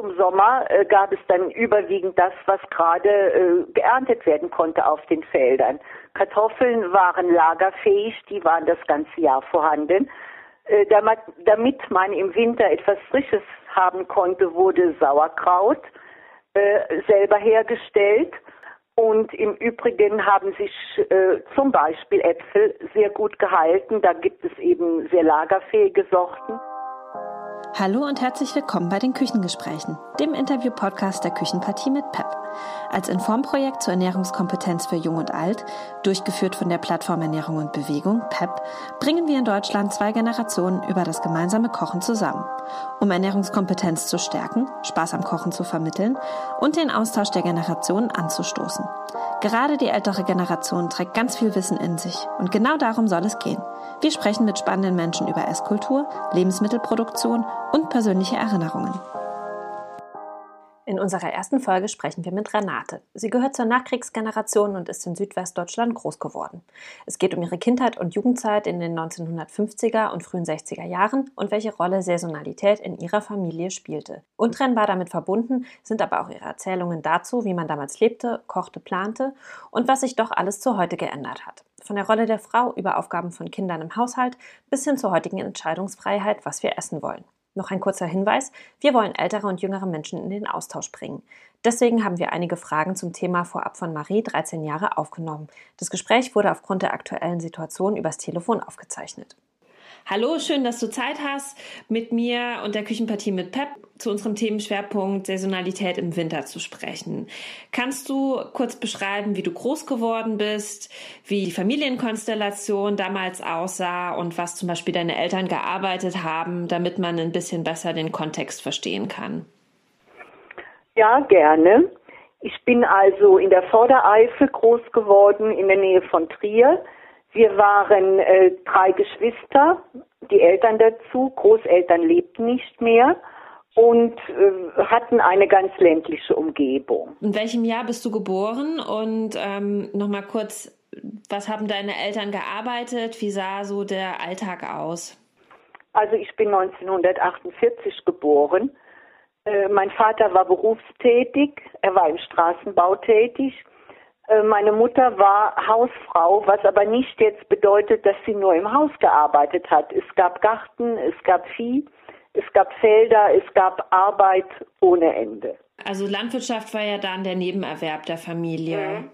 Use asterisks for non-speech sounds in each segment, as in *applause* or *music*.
zum Sommer äh, gab es dann überwiegend das, was gerade äh, geerntet werden konnte auf den Feldern. Kartoffeln waren lagerfähig, die waren das ganze Jahr vorhanden. Äh, damit, man im Winter etwas Frisches haben konnte, wurde Sauerkraut äh, selber hergestellt. Und im Übrigen haben sich äh, zum Beispiel Äpfel sehr gut gehalten. Da gibt es eben sehr lagerfähige Sorten. Hallo und herzlich willkommen bei den Küchengesprächen, dem Interview-Podcast der Küchenpartie mit PEP. Als Informprojekt zur Ernährungskompetenz für Jung und Alt, durchgeführt von der Plattform Ernährung und Bewegung, PEP, bringen wir in Deutschland zwei Generationen über das gemeinsame Kochen zusammen, um Ernährungskompetenz zu stärken, Spaß am Kochen zu vermitteln und den Austausch der Generationen anzustoßen. Gerade die ältere Generation trägt ganz viel Wissen in sich und genau darum soll es gehen. Wir sprechen mit spannenden Menschen über Esskultur, Lebensmittelproduktion und persönliche Erinnerungen. In unserer ersten Folge sprechen wir mit Renate. Sie gehört zur Nachkriegsgeneration und ist in Südwestdeutschland groß geworden. Es geht um ihre Kindheit und Jugendzeit in den 1950er und frühen 60er Jahren und welche Rolle Saisonalität in ihrer Familie spielte. Untrennbar damit verbunden sind aber auch ihre Erzählungen dazu, wie man damals lebte, kochte, plante und was sich doch alles zu heute geändert hat. Von der Rolle der Frau über Aufgaben von Kindern im Haushalt bis hin zur heutigen Entscheidungsfreiheit, was wir essen wollen. Noch ein kurzer Hinweis, wir wollen ältere und jüngere Menschen in den Austausch bringen. Deswegen haben wir einige Fragen zum Thema vorab von Marie, 13 Jahre, aufgenommen. Das Gespräch wurde aufgrund der aktuellen Situation übers Telefon aufgezeichnet. Hallo, schön, dass du Zeit hast, mit mir und der Küchenpartie mit Pep zu unserem Themenschwerpunkt Saisonalität im Winter zu sprechen. Kannst du kurz beschreiben, wie du groß geworden bist, wie die Familienkonstellation damals aussah und was zum Beispiel deine Eltern gearbeitet haben, damit man ein bisschen besser den Kontext verstehen kann? Ja, gerne. Ich bin also in der Vordereifel groß geworden, in der Nähe von Trier. Wir waren äh, drei Geschwister, die Eltern dazu, Großeltern lebten nicht mehr und äh, hatten eine ganz ländliche Umgebung. In welchem Jahr bist du geboren? Und ähm, nochmal kurz, was haben deine Eltern gearbeitet? Wie sah so der Alltag aus? Also ich bin 1948 geboren. Äh, mein Vater war berufstätig, er war im Straßenbau tätig meine Mutter war Hausfrau, was aber nicht jetzt bedeutet, dass sie nur im Haus gearbeitet hat. Es gab Garten, es gab Vieh, es gab Felder, es gab Arbeit ohne Ende. Also Landwirtschaft war ja dann der Nebenerwerb der Familie. Mhm.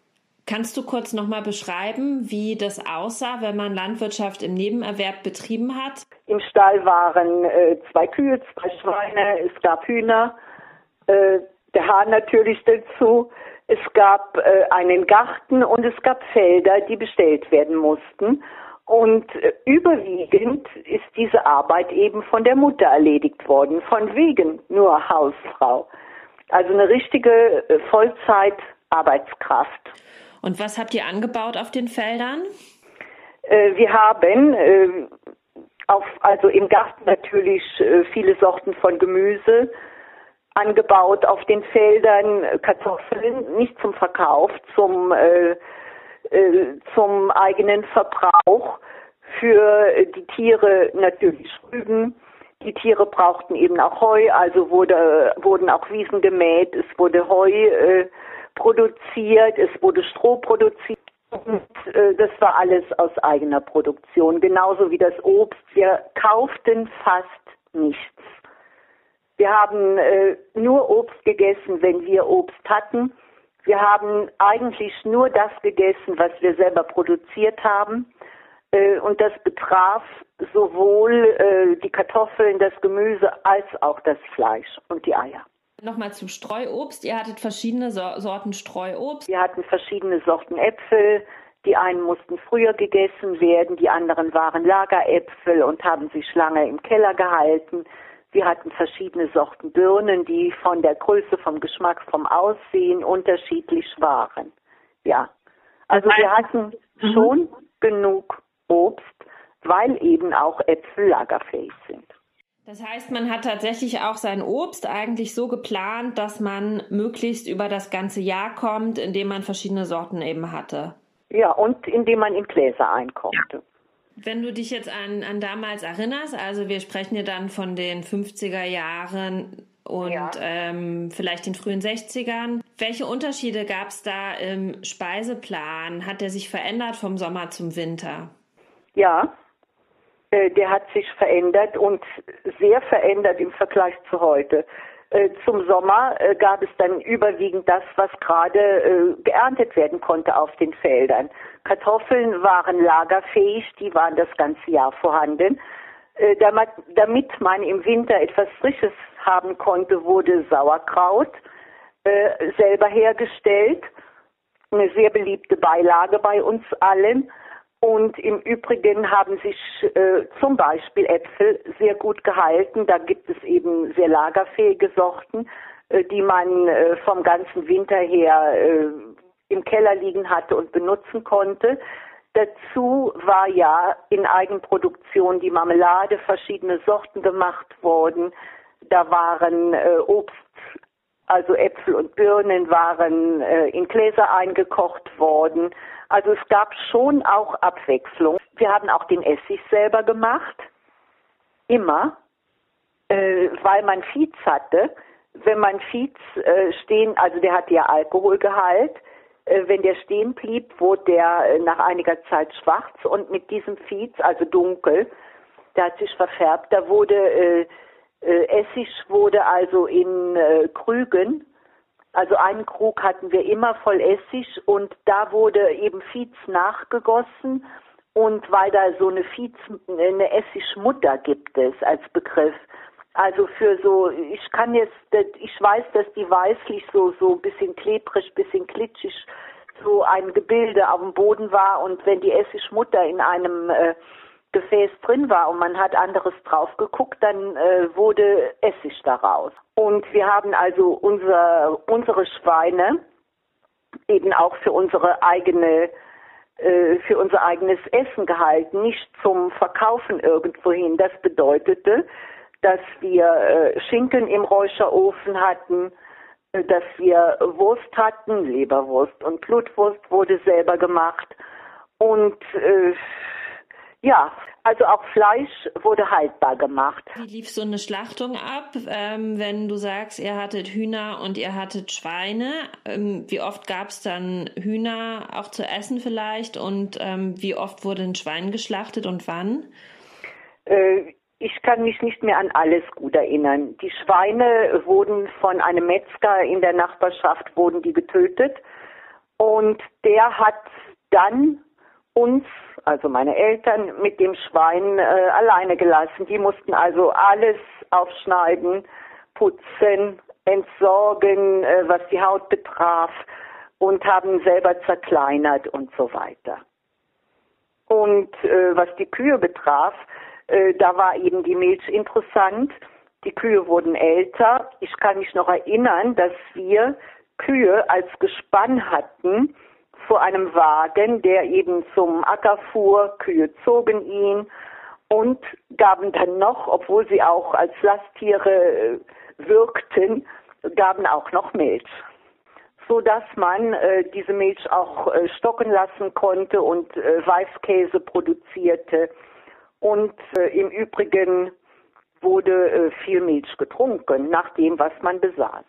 Kannst du kurz nochmal beschreiben, wie das aussah, wenn man Landwirtschaft im Nebenerwerb betrieben hat? Im Stall waren äh, zwei Kühe, zwei Schweine, es gab Hühner, äh, der Hahn natürlich dazu. Es gab äh, einen Garten und es gab Felder, die bestellt werden mussten. Und äh, überwiegend ist diese Arbeit eben von der Mutter erledigt worden, von wegen nur Hausfrau. Also eine richtige äh, Vollzeitarbeitskraft. Und was habt ihr angebaut auf den Feldern? Äh, wir haben äh, auf, also im Garten natürlich äh, viele Sorten von Gemüse, angebaut auf den Feldern Kartoffeln, nicht zum Verkauf, zum, äh, äh, zum eigenen Verbrauch. Für die Tiere natürlich Rüben. Die Tiere brauchten eben auch Heu, also wurde, wurden auch Wiesen gemäht, es wurde Heu äh, produziert, es wurde Stroh produziert. Und äh, das war alles aus eigener Produktion, genauso wie das Obst. Wir kauften fast nichts. Wir haben äh, nur Obst gegessen, wenn wir Obst hatten. Wir haben eigentlich nur das gegessen, was wir selber produziert haben. Äh, und das betraf sowohl äh, die Kartoffeln, das Gemüse als auch das Fleisch und die Eier. Nochmal zum Streuobst. Ihr hattet verschiedene so Sorten Streuobst. Wir hatten verschiedene Sorten Äpfel. Die einen mussten früher gegessen werden, die anderen waren Lageräpfel und haben sich lange im Keller gehalten. Wir hatten verschiedene Sorten Birnen, die von der Größe, vom Geschmack, vom Aussehen unterschiedlich waren. Ja. Also wir hatten mhm. schon genug Obst, weil eben auch Äpfel lagerfähig sind. Das heißt, man hat tatsächlich auch sein Obst eigentlich so geplant, dass man möglichst über das ganze Jahr kommt, indem man verschiedene Sorten eben hatte. Ja, und indem man in Gläser einkochte. Wenn du dich jetzt an, an damals erinnerst, also wir sprechen ja dann von den 50er Jahren, und ja. ähm, vielleicht den frühen 60ern. Welche Unterschiede gab es da im Speiseplan? Hat der sich verändert vom Sommer zum Winter? Ja, äh, der hat sich verändert und sehr verändert im Vergleich zu heute. Äh, zum Sommer äh, gab es dann überwiegend das, was gerade äh, geerntet werden konnte auf den Feldern. Kartoffeln waren lagerfähig, die waren das ganze Jahr vorhanden. Damit, man im Winter etwas Frisches haben konnte, wurde Sauerkraut selber hergestellt. Eine sehr beliebte Beilage bei uns allen. Und im Übrigen haben sich äh, zum Beispiel Äpfel sehr gut gehalten. Da gibt es eben sehr lagerfähige Sorten, äh, die man äh, vom ganzen Winter her äh, im Keller liegen hatte und benutzen konnte. Dazu war ja in Eigenproduktion die Marmelade, verschiedene Sorten gemacht worden. Da waren äh, Obst, also Äpfel und Birnen waren äh, in Gläser eingekocht worden. Also es gab schon auch Abwechslung. Wir haben auch den Essig selber gemacht. Immer. Äh, weil man Fiez hatte. Wenn man Fiez äh, stehen, also der hatte ja Alkoholgehalt, äh, wenn der stehen blieb, wurde der äh, nach einiger Zeit schwarz und mit diesem Fiez, also dunkel, der hat sich verfärbt, da wurde äh, Essig wurde also in äh, Krügen, also einen Krug hatten wir immer voll Essig und da wurde eben Fiez nachgegossen. Und weil da so eine Fiez, eine Essigmutter gibt es als Begriff. Also für so, ich kann jetzt, ich weiß, dass die weißlich so, so ein bisschen klebrig, bisschen glitschig so ein Gebilde auf dem Boden war. Und wenn die Essigmutter in einem äh, Gefäß drin war und man hat anderes drauf geguckt, dann äh, wurde Essig daraus. Und wir haben also unser, unsere Schweine eben auch für unsere eigene äh, für unser eigenes Essen gehalten, nicht zum Verkaufen irgendwohin. Das bedeutete, dass wir äh, Schinken im Räucherofen hatten, äh, dass wir Wurst hatten, Leberwurst und Blutwurst wurde selber gemacht. Und äh, ja, also auch Fleisch wurde haltbar gemacht. Wie lief so eine Schlachtung ab, ähm, wenn du sagst, ihr hattet Hühner und ihr hattet Schweine? Ähm, wie oft gab es dann Hühner auch zu essen vielleicht? Und ähm, wie oft wurde ein Schwein geschlachtet und wann? Äh, ich kann mich nicht mehr an alles gut erinnern. Die Schweine wurden von einem Metzger in der Nachbarschaft wurden die getötet und der hat dann uns, also meine Eltern, mit dem Schwein äh, alleine gelassen. Die mussten also alles aufschneiden, putzen, entsorgen, äh, was die Haut betraf und haben selber zerkleinert und so weiter. Und äh, was die Kühe betraf, äh, da war eben die Milch interessant. Die Kühe wurden älter. Ich kann mich noch erinnern, dass wir Kühe als Gespann hatten vor einem Wagen, der eben zum Acker fuhr. Kühe zogen ihn und gaben dann noch, obwohl sie auch als Lasttiere äh, wirkten, gaben auch noch Milch so dass man äh, diese Milch auch äh, stocken lassen konnte und äh, Weißkäse produzierte. Und äh, im Übrigen wurde äh, viel Milch getrunken, nach dem, was man besaß.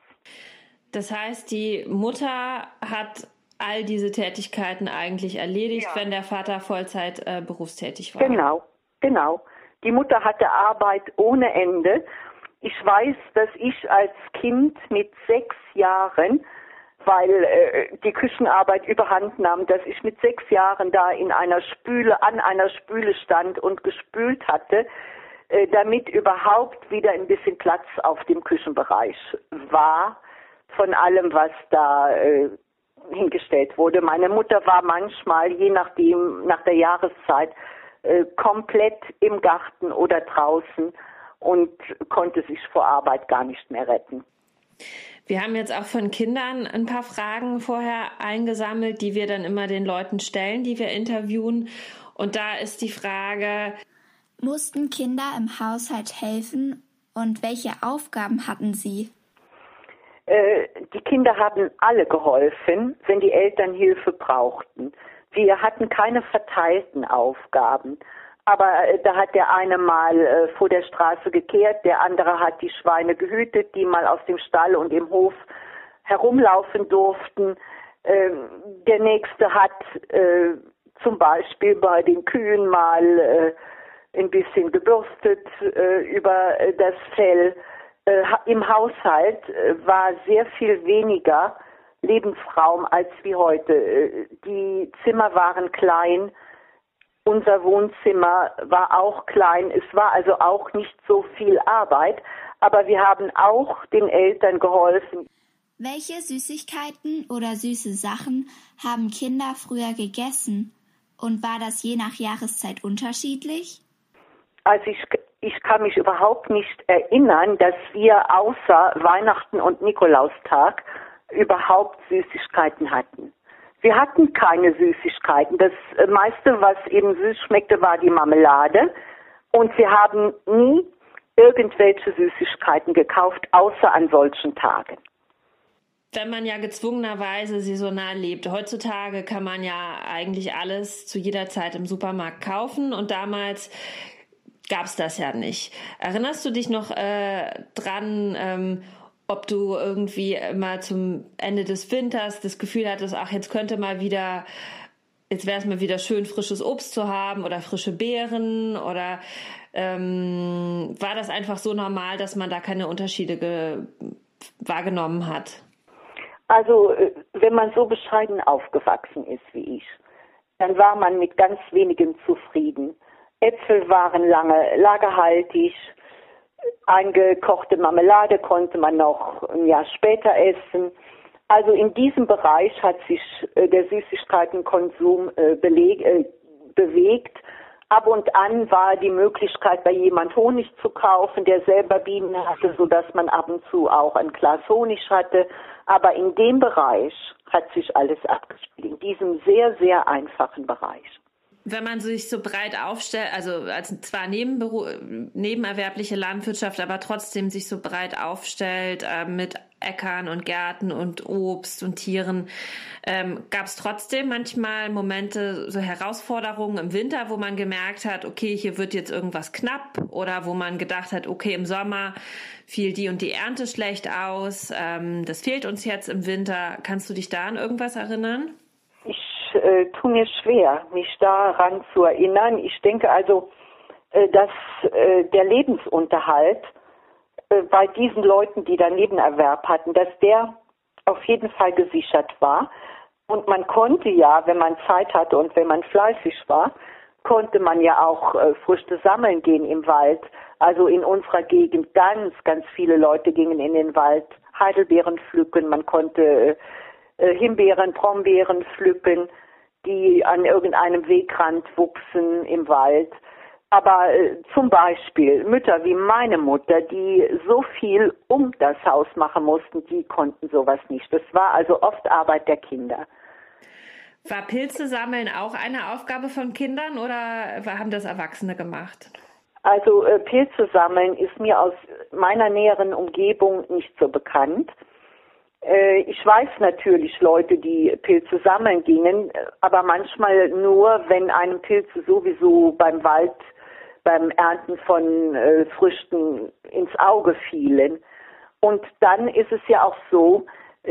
Das heißt, die Mutter hat all diese Tätigkeiten eigentlich erledigt, ja. wenn der Vater Vollzeit äh, berufstätig war. Genau, genau. Die Mutter hatte Arbeit ohne Ende. Ich weiß, dass ich als Kind mit sechs Jahren weil äh, die Küchenarbeit überhand nahm, dass ich mit sechs Jahren da in einer Spüle, an einer Spüle stand und gespült hatte, äh, damit überhaupt wieder ein bisschen Platz auf dem Küchenbereich war von allem, was da äh, hingestellt wurde. Meine Mutter war manchmal, je nachdem, nach der Jahreszeit, äh, komplett im Garten oder draußen und konnte sich vor Arbeit gar nicht mehr retten. Wir haben jetzt auch von Kindern ein paar Fragen vorher eingesammelt, die wir dann immer den Leuten stellen, die wir interviewen. Und da ist die Frage, mussten Kinder im Haushalt helfen und welche Aufgaben hatten sie? Äh, die Kinder haben alle geholfen, wenn die Eltern Hilfe brauchten. Wir hatten keine verteilten Aufgaben. Aber äh, da hat der eine mal äh, vor der Straße gekehrt, der andere hat die Schweine gehütet, die mal aus dem Stall und im Hof herumlaufen durften. Ähm, der nächste hat äh, zum Beispiel bei den Kühen mal äh, ein bisschen gebürstet äh, über das Fell. Äh, Im Haushalt äh, war sehr viel weniger Lebensraum als wie heute. Äh, die Zimmer waren klein, unser Wohnzimmer war auch klein. Es war also auch nicht so viel Arbeit, aber wir haben auch den Eltern geholfen. Welche Süßigkeiten oder süße Sachen haben Kinder früher gegessen? Und war das je nach Jahreszeit unterschiedlich? Also ich, ich kann mich überhaupt nicht erinnern, dass wir außer Weihnachten und Nikolaustag überhaupt Süßigkeiten hatten. Wir hatten keine Süßigkeiten. Das meiste, was eben süß schmeckte, war die Marmelade. Und wir haben nie irgendwelche Süßigkeiten gekauft, außer an solchen Tagen. Wenn man ja gezwungenerweise saisonal lebt. Heutzutage kann man ja eigentlich alles zu jeder Zeit im Supermarkt kaufen und damals gab es das ja nicht. Erinnerst du dich noch äh, dran, ähm, ob du irgendwie mal zum Ende des Winters das Gefühl hattest, ach, jetzt könnte mal wieder, jetzt wäre es mal wieder schön, frisches Obst zu haben oder frische Beeren oder ähm, war das einfach so normal, dass man da keine Unterschiede wahrgenommen hat? Also, äh, wenn man so bescheiden aufgewachsen ist wie ich, dann war man mit ganz wenigem zufrieden. Äpfel waren lange lagerhaltig, Eingekochte Marmelade konnte man noch ein Jahr später essen. Also in diesem Bereich hat sich äh, der Süßigkeitenkonsum äh, beleg, äh, bewegt. Ab und an war die Möglichkeit, bei jemand Honig zu kaufen, der selber Bienen hatte, so dass man ab und zu auch ein Glas Honig hatte. Aber in dem Bereich hat sich alles abgespielt, in diesem sehr, sehr einfachen Bereich wenn man sich so breit aufstellt, also als zwar Nebenberu nebenerwerbliche Landwirtschaft, aber trotzdem sich so breit aufstellt äh, mit Äckern und Gärten und Obst und Tieren, ähm, gab es trotzdem manchmal Momente, so Herausforderungen im Winter, wo man gemerkt hat, okay, hier wird jetzt irgendwas knapp oder wo man gedacht hat, okay, im Sommer fiel die und die Ernte schlecht aus, ähm, das fehlt uns jetzt im Winter. Kannst du dich da an irgendwas erinnern? Äh, tue mir schwer, mich daran zu erinnern. Ich denke also, äh, dass äh, der Lebensunterhalt äh, bei diesen Leuten, die da Nebenerwerb hatten, dass der auf jeden Fall gesichert war. Und man konnte ja, wenn man Zeit hatte und wenn man fleißig war, konnte man ja auch äh, Früchte sammeln gehen im Wald. Also in unserer Gegend ganz, ganz viele Leute gingen in den Wald Heidelbeeren pflücken, man konnte äh, Himbeeren, Brombeeren pflücken die an irgendeinem Wegrand wuchsen im Wald. Aber äh, zum Beispiel Mütter wie meine Mutter, die so viel um das Haus machen mussten, die konnten sowas nicht. Das war also oft Arbeit der Kinder. War Pilze sammeln auch eine Aufgabe von Kindern oder haben das Erwachsene gemacht? Also äh, Pilze sammeln ist mir aus meiner näheren Umgebung nicht so bekannt. Äh, ich weiß natürlich Leute, die Pilze sammeln gingen, aber manchmal nur, wenn einem Pilze sowieso beim Wald, beim Ernten von äh, Früchten ins Auge fielen. Und dann ist es ja auch so,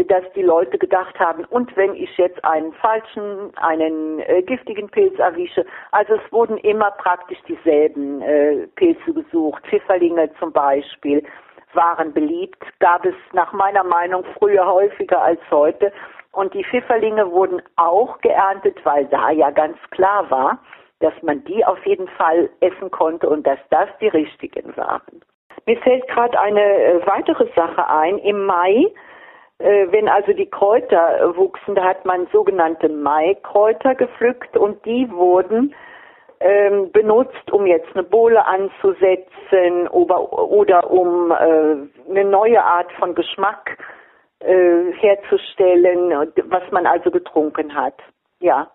dass die Leute gedacht haben, und wenn ich jetzt einen falschen, einen äh, giftigen Pilz erwische, also es wurden immer praktisch dieselben äh, Pilze gesucht, Pfifferlinge zum Beispiel, waren beliebt, gab es nach meiner Meinung früher häufiger als heute. Und die Pfifferlinge wurden auch geerntet, weil da ja ganz klar war, dass man die auf jeden Fall essen konnte und dass das die richtigen waren. Mir fällt gerade eine äh, weitere Sache ein. Im Mai, äh, wenn also die Kräuter wuchsen, da hat man sogenannte Maikräuter gepflückt und die wurden ähm, benutzt, um jetzt eine Bohle anzusetzen oder, oder um äh, eine neue Art von Geschmack äh, herzustellen, was man also getrunken hat. Ja.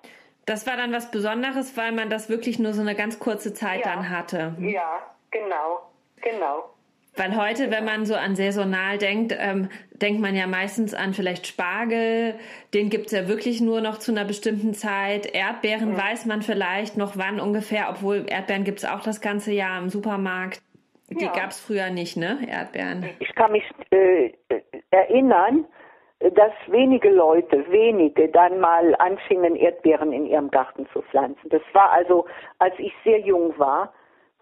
Das war dann was Besonderes, weil man das wirklich nur so eine ganz kurze Zeit ja. dann hatte. Ja, genau, genau. Weil heute, wenn man so an saisonal denkt, ähm, denkt man ja meistens an vielleicht Spargel. Den gibt es ja wirklich nur noch zu einer bestimmten Zeit. Erdbeeren mhm. weiß man vielleicht noch wann ungefähr, obwohl Erdbeeren gibt es auch das ganze Jahr im Supermarkt. Die ja. gab es früher nicht, ne? Erdbeeren. Ich kann mich äh, erinnern, dass wenige Leute, wenige, dann mal anfingen, Erdbeeren in ihrem Garten zu pflanzen. Das war also, als ich sehr jung war,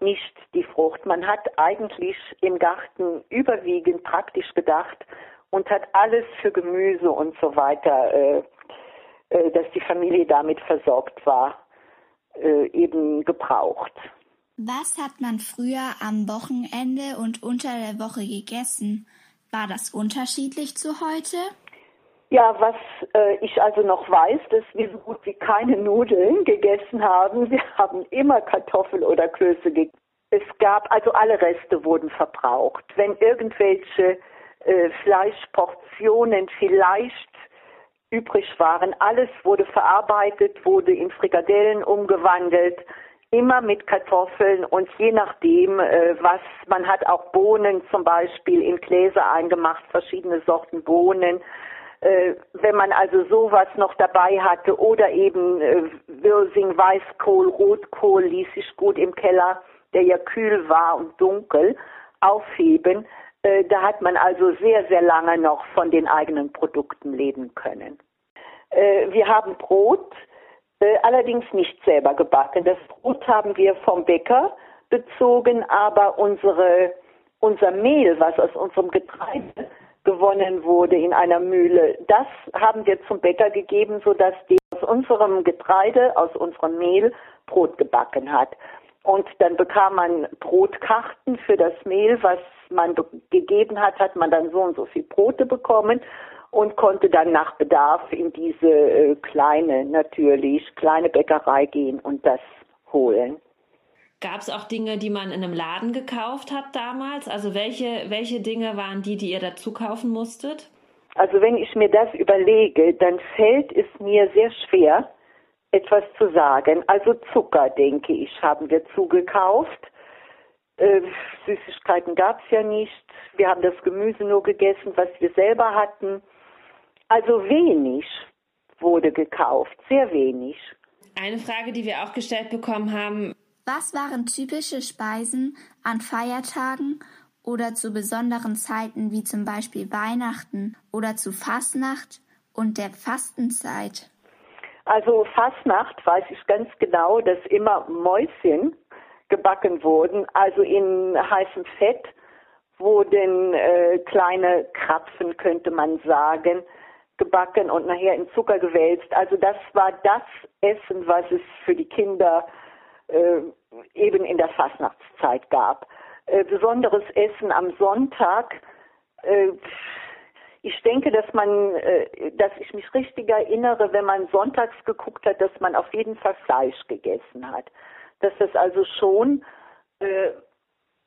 nicht die Frucht. Man hat eigentlich im Garten überwiegend praktisch gedacht und hat alles für Gemüse und so weiter, äh, äh, dass die Familie damit versorgt war, äh, eben gebraucht. Was hat man früher am Wochenende und unter der Woche gegessen? War das unterschiedlich zu heute? Ja, was äh, ich also noch weiß, dass wir so gut wie keine Nudeln gegessen haben. Wir *laughs* haben immer Kartoffel oder Klöße gegessen. Es gab, also alle Reste wurden verbraucht. Wenn irgendwelche äh, Fleischportionen vielleicht übrig waren, alles wurde verarbeitet, wurde in Frikadellen umgewandelt, immer mit Kartoffeln und je nachdem, äh, was man hat auch Bohnen zum Beispiel in Gläser eingemacht, verschiedene Sorten Bohnen wenn man also sowas noch dabei hatte oder eben äh, Wirsing, Weißkohl, Rotkohl ließ sich gut im Keller, der ja kühl war und dunkel, aufheben. Äh, da hat man also sehr, sehr lange noch von den eigenen Produkten leben können. Äh, wir haben Brot, äh, allerdings nicht selber gebacken. Das Brot haben wir vom Bäcker bezogen, aber unsere, unser Mehl, was aus unserem Getreide gewonnen wurde in einer Mühle. Das haben wir zum Bäcker gegeben, sodass der aus unserem Getreide, aus unserem Mehl Brot gebacken hat. Und dann bekam man Brotkarten für das Mehl, was man gegeben hat, hat man dann so und so viel Brote bekommen und konnte dann nach Bedarf in diese äh, kleine, natürlich, kleine Bäckerei gehen und das holen. Gab es auch Dinge, die man in einem Laden gekauft hat damals? Also welche, welche Dinge waren die, die ihr dazu kaufen musstet? Also wenn ich mir das überlege, dann fällt es mir sehr schwer, etwas zu sagen. Also Zucker, denke ich, haben wir zugekauft. Äh, Süßigkeiten gab es ja nicht. Wir haben das Gemüse nur gegessen, was wir selber hatten. Also wenig wurde gekauft, sehr wenig. Eine Frage, die wir auch gestellt bekommen haben, was waren typische Speisen an Feiertagen oder zu besonderen Zeiten wie zum Beispiel Weihnachten oder zu Fastnacht und der Fastenzeit? Also Fastnacht weiß ich ganz genau, dass immer Mäuschen gebacken wurden, also in heißem Fett wurden äh, kleine Krapfen, könnte man sagen, gebacken und nachher in Zucker gewälzt. Also das war das Essen, was es für die Kinder äh, eben in der Fastnachtszeit gab. Äh, besonderes Essen am Sonntag. Äh, ich denke, dass man, äh, dass ich mich richtig erinnere, wenn man sonntags geguckt hat, dass man auf jeden Fall Fleisch gegessen hat. Dass das also schon äh,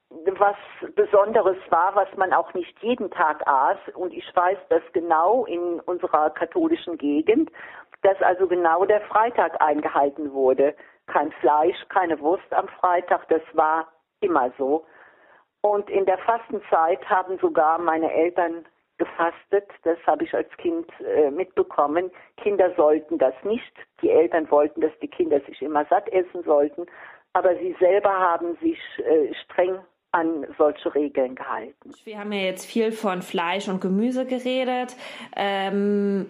was Besonderes war, was man auch nicht jeden Tag aß. Und ich weiß das genau in unserer katholischen Gegend, dass also genau der Freitag eingehalten wurde kein Fleisch, keine Wurst am Freitag, das war immer so. Und in der Fastenzeit haben sogar meine Eltern gefastet. Das habe ich als Kind äh, mitbekommen. Kinder sollten das nicht. Die Eltern wollten, dass die Kinder sich immer satt essen sollten. Aber sie selber haben sich äh, streng an solche Regeln gehalten. Wir haben ja jetzt viel von Fleisch und Gemüse geredet. Ähm,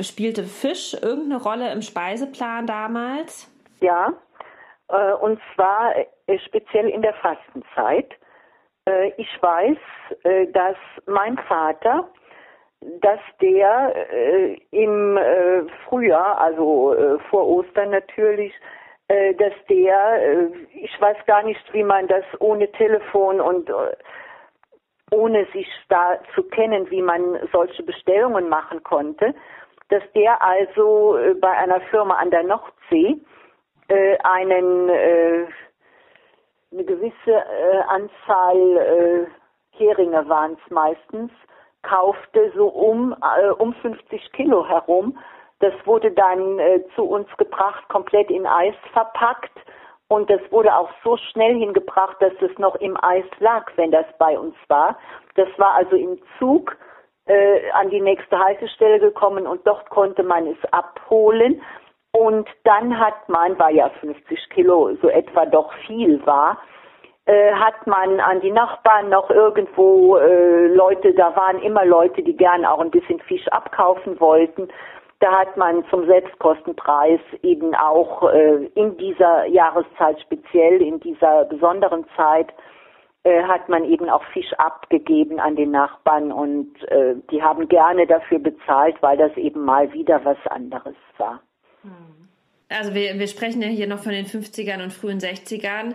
spielte Fisch irgendeine Rolle im Speiseplan damals? Ja, äh, und zwar äh, speziell in der Fastenzeit. Äh, ich weiß, dass mein Vater, dass der im Frühjahr, also vor Ostern natürlich, dass der, ich weiß gar nicht, wie man das ohne Telefon und ohne sich da zu kennen, wie man solche Bestellungen machen konnte, dass der also bei einer Firma an der Nordsee äh, einen äh, eine gewisse äh, Anzahl äh, Heringe waren es meistens, kaufte so um äh, um 50 Kilo herum. Das wurde dann zu uns gebracht, komplett in Eis verpackt Und das wurde auch so schnell hingebracht, dass es noch im Eis lag, wenn das bei uns war. Das war also im Zug äh, an die nächste Haltestelle gekommen und dort konnte man es abholen. Und dann hat man, weil ja 50 Kilo so etwa doch viel war, äh, hat man an die Nachbarn noch irgendwo äh, Leute, da waren immer Leute, die gern auch ein bisschen Fisch abkaufen wollten. Da hat man zum Selbstkostenpreis eben auch äh, in dieser Jahreszeit speziell, in dieser besonderen Zeit, äh, hat man eben auch Fisch abgegeben an den Nachbarn und äh, die haben gerne dafür bezahlt, weil das eben mal wieder was anderes war. Also wir, wir sprechen ja hier noch von den 50ern und frühen 60ern.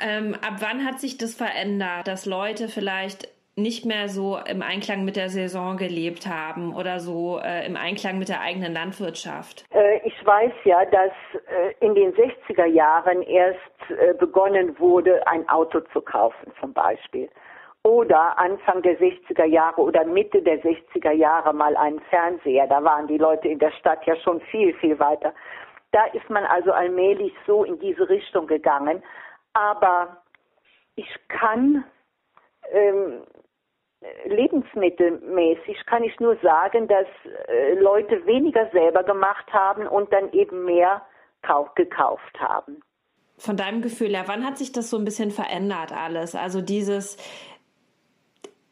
Ähm, ab wann hat sich das verändert, dass Leute vielleicht nicht mehr so im Einklang mit der Saison gelebt haben oder so äh, im Einklang mit der eigenen Landwirtschaft? Äh, ich weiß ja, dass äh, in den 60er Jahren erst äh, begonnen wurde, ein Auto zu kaufen zum Beispiel. Oder Anfang der 60er Jahre oder Mitte der 60er Jahre mal einen Fernseher. Da waren die Leute in der Stadt ja schon viel, viel weiter. Da ist man also allmählich so in diese Richtung gegangen. Aber ich kann ähm, lebensmittelmäßig kann ich nur sagen, dass äh, Leute weniger selber gemacht haben und dann eben mehr gekauft haben. Von deinem Gefühl her, wann hat sich das so ein bisschen verändert alles? Also dieses,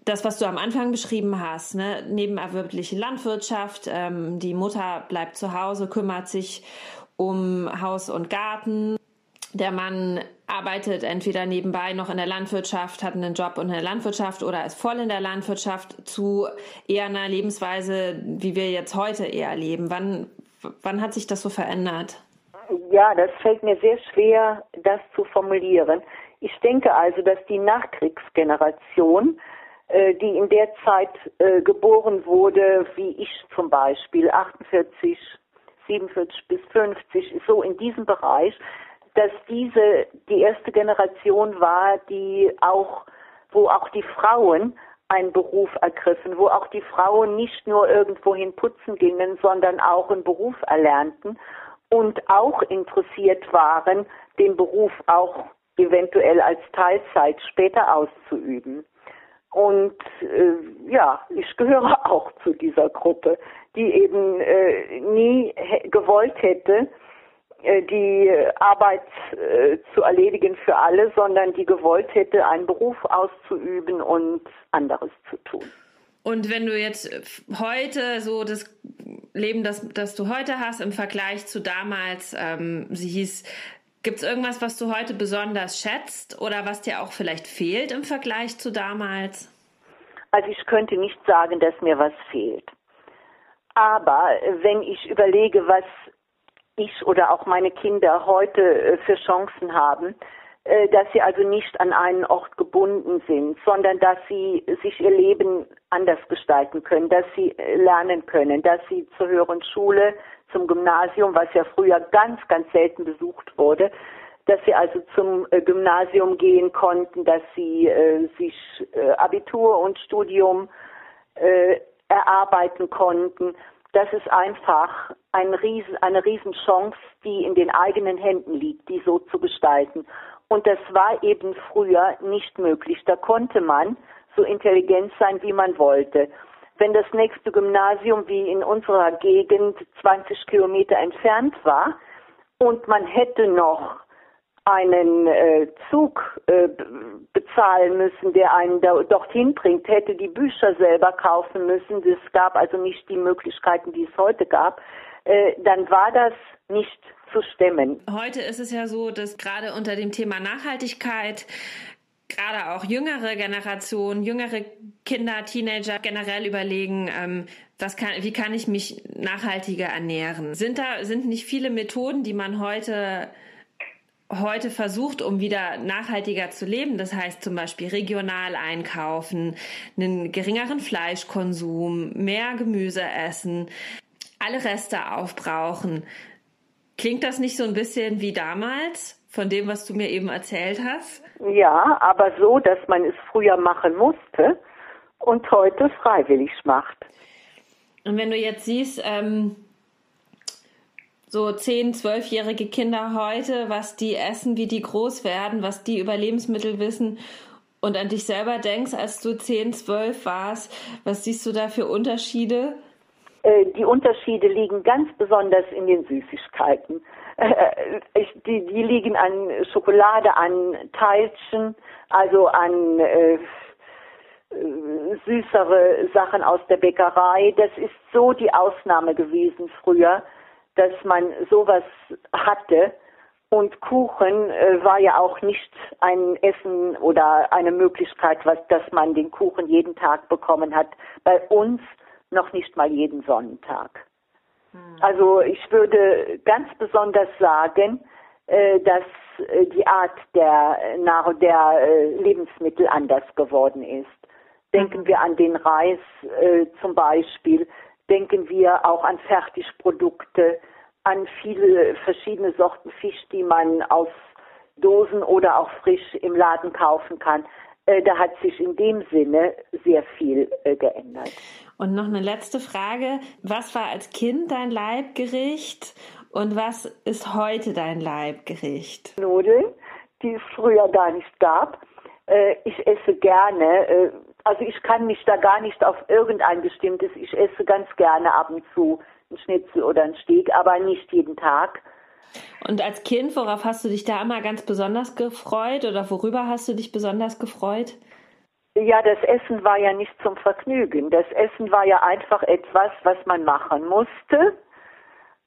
das, was du am Anfang beschrieben hast, ne? nebenerwerbliche Landwirtschaft, ähm, die Mutter bleibt zu Hause, kümmert sich um Haus und Garten. Der Mann arbeitet entweder nebenbei noch in der Landwirtschaft, hat einen Job in der Landwirtschaft oder ist voll in der Landwirtschaft zu eher einer Lebensweise, wie wir jetzt heute eher leben. Wann, wann hat sich das so verändert? Ja, das fällt mir sehr schwer, das zu formulieren. Ich denke also, dass die Nachkriegsgeneration, die in der Zeit äh, geboren wurde, wie ich zum Beispiel, 48, 47 bis 50, so in diesem Bereich, dass diese die erste Generation war, die auch, wo auch die Frauen einen Beruf ergriffen, wo auch die Frauen nicht nur irgendwohin putzen gingen, sondern auch einen Beruf erlernten und auch interessiert waren, den Beruf auch eventuell als Teilzeit später auszuüben. Und äh, ja, ich gehöre *laughs* auch zu dieser Gruppe, die eben äh, nie gewollt hätte, äh, die Arbeit äh, zu erledigen für alle, sondern die gewollt hätte, einen Beruf auszuüben und anderes zu tun. Und wenn du jetzt heute so das Leben, das, das du heute hast, im Vergleich zu damals, ähm, sie hieß, gibt es irgendwas, was du heute besonders schätzt oder was dir auch vielleicht fehlt im Vergleich zu damals? Also ich könnte nicht sagen, dass mir was fehlt. Aber wenn ich überlege, was ich oder auch meine Kinder heute äh, für Chancen haben, äh, dass sie also nicht an einen Ort gebunden sind, sondern dass sie sich ihr Leben anders gestalten können, dass sie äh, lernen können, dass sie zur höheren Schule, zum Gymnasium, was ja früher ganz, ganz selten besucht wurde, dass sie also zum Gymnasium gehen konnten, dass sie äh, sich äh, Abitur und Studium äh, erarbeiten konnten das ist einfach ein Riesen, eine Riesenchance, die in den eigenen Händen liegt, die so zu gestalten. Und das war eben früher nicht möglich. Da konnte man so intelligent sein, wie man wollte. Wenn das nächste Gymnasium wie in unserer Gegend 20 Kilometer entfernt war und man hätte noch einen äh, Zug äh, bezahlen müssen, der einen da, dorthin bringt, hätte die Bücher selber kaufen müssen. Es gab also nicht die Möglichkeiten, die es heute gab. Äh, dann war das nicht zu stemmen. Heute ist es ja so, dass gerade unter dem Thema Nachhaltigkeit gerade auch jüngere Generationen, jüngere Kinder, Teenager generell überlegen, ähm, was kann, wie kann ich mich nachhaltiger ernähren? Sind da sind nicht viele Methoden, die man heute heute versucht, um wieder nachhaltiger zu leben, das heißt zum Beispiel regional einkaufen, einen geringeren Fleischkonsum, mehr Gemüse essen, alle Reste aufbrauchen. Klingt das nicht so ein bisschen wie damals, von dem, was du mir eben erzählt hast? Ja, aber so, dass man es früher machen musste und heute freiwillig macht. Und wenn du jetzt siehst, ähm, so 10, 12-jährige Kinder heute, was die essen, wie die groß werden, was die über Lebensmittel wissen und an dich selber denkst, als du 10, 12 warst, was siehst du da für Unterschiede? Äh, die Unterschiede liegen ganz besonders in den Süßigkeiten. Äh, die, die liegen an Schokolade, an Teilchen, also an äh, süßere Sachen aus der Bäckerei. Das ist so die Ausnahme gewesen früher, dass man sowas hatte. Und Kuchen äh, war ja auch nicht ein Essen oder eine Möglichkeit, was, dass man den Kuchen jeden Tag bekommen hat. Bei uns noch nicht mal jeden Sonntag. Hm. Also ich würde ganz besonders sagen, äh, dass äh, die Art der, der äh, Lebensmittel anders geworden ist. Denken mhm. wir an den Reis zum Beispiel, denken wir auch an Fertigprodukte, an viele verschiedene Sorten Fisch, die man aus Dosen oder auch frisch im Laden kaufen kann. Äh, da hat sich in dem Sinne sehr viel äh, geändert. Und noch eine letzte Frage. Was war als Kind dein Leibgericht und was ist heute dein Leibgericht? Nudeln, die es früher gar nicht gab. Äh, ich esse gerne also ich kann mich da gar nicht auf irgendein bestimmtes, ich esse ganz gerne ab und zu ein Schnitzel oder ein Steak, aber nicht jeden Tag. Und als Kind, worauf hast du dich da immer ganz besonders gefreut oder worüber hast du dich besonders gefreut? Ja, das Essen war ja nicht zum Vergnügen. Das Essen war ja einfach etwas, was man machen musste.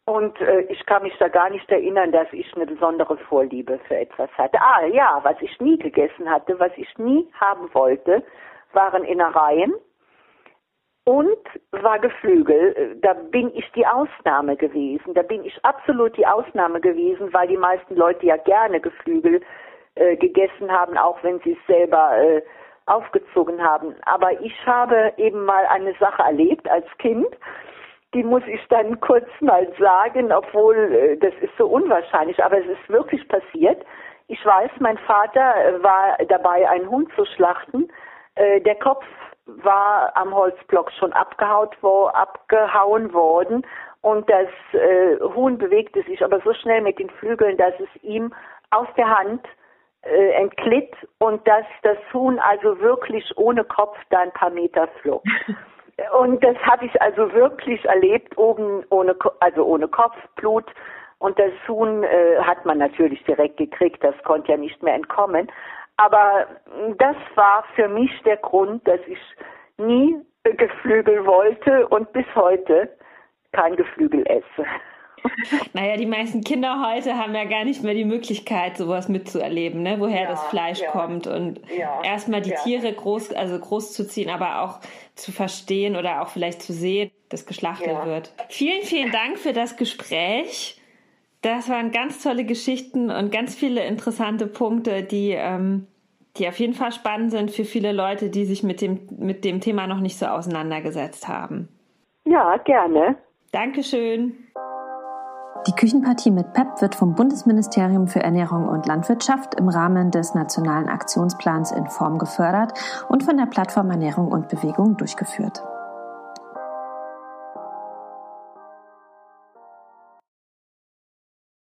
Und äh, ich kann mich da gar nicht erinnern, dass ich eine besondere Vorliebe für etwas hatte. Ah ja, was ich nie gegessen hatte, was ich nie haben wollte, waren Innereien und war Geflügel. Da bin ich die Ausnahme gewesen. Da bin ich absolut die Ausnahme gewesen, weil die meisten Leute ja gerne Geflügel äh, gegessen haben, auch wenn sie es selber äh, aufgezogen haben. Aber ich habe eben mal eine Sache erlebt als Kind, die muss ich dann *laughs* kurz mal sagen, obwohl äh, das ist so unwahrscheinlich, aber es ist wirklich passiert. Ich weiß, mein Vater war dabei, einen Hund zu schlachten äh, der Kopf war am Holzblock schon abgehaut wo, abgehauen worden und das äh, Huhn bewegte sich aber so schnell mit den Flügeln, dass es ihm aus der Hand äh, entglitt und dass das Huhn also wirklich ohne Kopf da ein paar Meter flog. *laughs* Und das habe ich also wirklich erlebt, oben ohne, also ohne Kopf, Blut. Und das Huhn äh, hat man natürlich direkt gekriegt, das konnte ja nicht mehr entkommen. Aber das war für mich der Grund, dass ich nie Geflügel wollte und bis heute kein Geflügel esse. *laughs* Naja, die meisten Kinder heute haben ja gar nicht mehr die Möglichkeit, sowas mitzuerleben, ne? woher ja, das Fleisch ja. kommt und ja, erstmal die Tiere groß, also groß zu ziehen, aber auch zu verstehen oder auch vielleicht zu sehen, dass geschlachtet wird. Vielen, vielen Dank für das Gespräch. Das waren ganz tolle Geschichten und ganz viele interessante Punkte, die, ähm, die auf jeden Fall spannend sind für viele Leute, die sich mit dem, mit dem Thema noch nicht so auseinandergesetzt haben. Ja, gerne. Dankeschön. Die Küchenpartie mit PEP wird vom Bundesministerium für Ernährung und Landwirtschaft im Rahmen des Nationalen Aktionsplans in Form gefördert und von der Plattform Ernährung und Bewegung durchgeführt.